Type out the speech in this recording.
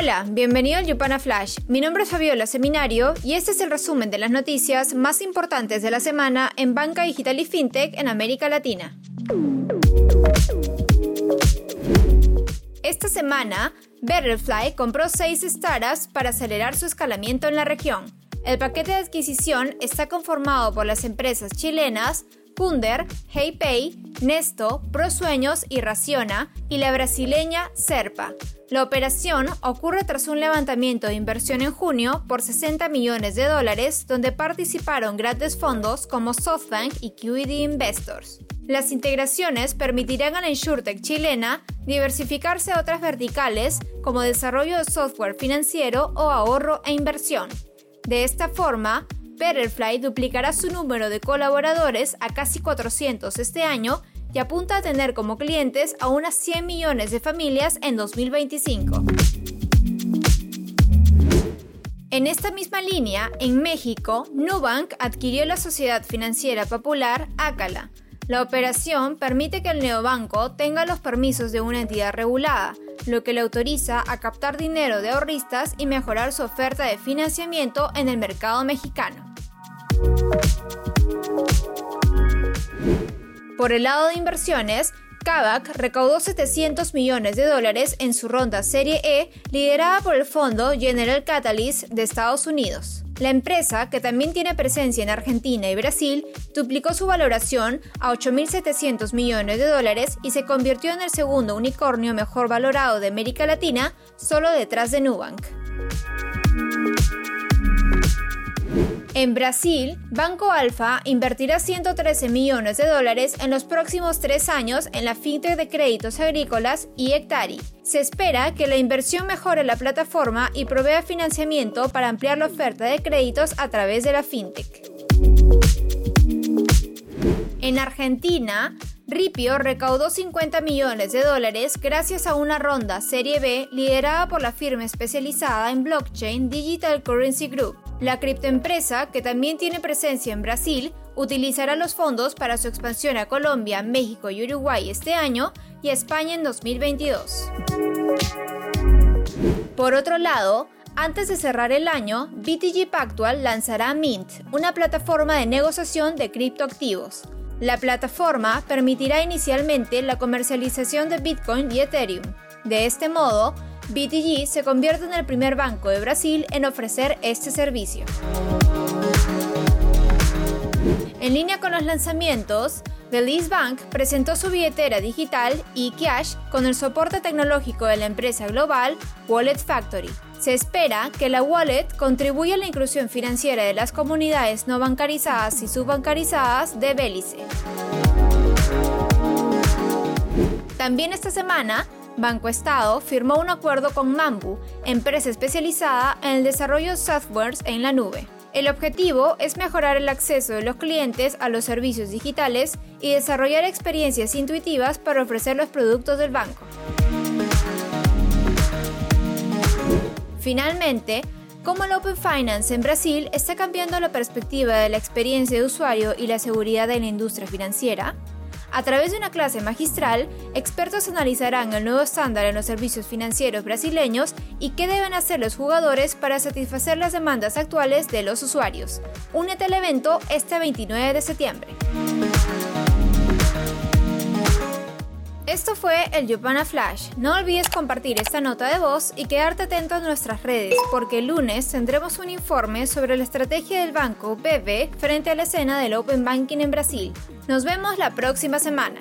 Hola, bienvenido al Yupana Flash. Mi nombre es Fabiola Seminario y este es el resumen de las noticias más importantes de la semana en banca digital y fintech en América Latina. Esta semana, Betterfly compró seis startups para acelerar su escalamiento en la región. El paquete de adquisición está conformado por las empresas chilenas Kunder, HeyPay, Nesto, Prosueños y Raciona y la brasileña Serpa. La operación ocurre tras un levantamiento de inversión en junio por 60 millones de dólares donde participaron grandes fondos como SoftBank y QED Investors. Las integraciones permitirán a la InsurTech chilena diversificarse a otras verticales como desarrollo de software financiero o ahorro e inversión. De esta forma, Betterfly duplicará su número de colaboradores a casi 400 este año y apunta a tener como clientes a unas 100 millones de familias en 2025. En esta misma línea, en México, Nubank adquirió la sociedad financiera popular Acala. La operación permite que el neobanco tenga los permisos de una entidad regulada, lo que le autoriza a captar dinero de ahorristas y mejorar su oferta de financiamiento en el mercado mexicano. Por el lado de inversiones, Kavak recaudó 700 millones de dólares en su ronda Serie E, liderada por el fondo General Catalyst de Estados Unidos. La empresa, que también tiene presencia en Argentina y Brasil, duplicó su valoración a 8.700 millones de dólares y se convirtió en el segundo unicornio mejor valorado de América Latina, solo detrás de Nubank. En Brasil, Banco Alfa invertirá 113 millones de dólares en los próximos tres años en la fintech de créditos agrícolas y Hectari. Se espera que la inversión mejore la plataforma y provea financiamiento para ampliar la oferta de créditos a través de la fintech. En Argentina, Ripio recaudó 50 millones de dólares gracias a una ronda Serie B liderada por la firma especializada en blockchain Digital Currency Group. La criptoempresa, que también tiene presencia en Brasil, utilizará los fondos para su expansión a Colombia, México y Uruguay este año y España en 2022. Por otro lado, antes de cerrar el año, BTG Pactual lanzará Mint, una plataforma de negociación de criptoactivos. La plataforma permitirá inicialmente la comercialización de Bitcoin y Ethereum. De este modo, BTG se convierte en el primer banco de Brasil en ofrecer este servicio. En línea con los lanzamientos, Belize Bank presentó su billetera digital eCash con el soporte tecnológico de la empresa global Wallet Factory. Se espera que la wallet contribuya a la inclusión financiera de las comunidades no bancarizadas y subbancarizadas de Belice. También esta semana, Banco Estado firmó un acuerdo con Mambu, empresa especializada en el desarrollo de softwares en la nube. El objetivo es mejorar el acceso de los clientes a los servicios digitales y desarrollar experiencias intuitivas para ofrecer los productos del banco. Finalmente, como el Open Finance en Brasil está cambiando la perspectiva de la experiencia de usuario y la seguridad de la industria financiera, a través de una clase magistral, expertos analizarán el nuevo estándar en los servicios financieros brasileños y qué deben hacer los jugadores para satisfacer las demandas actuales de los usuarios. Únete al evento este 29 de septiembre. Esto fue el Yopana Flash. No olvides compartir esta nota de voz y quedarte atento a nuestras redes, porque el lunes tendremos un informe sobre la estrategia del banco BB frente a la escena del Open Banking en Brasil. Nos vemos la próxima semana.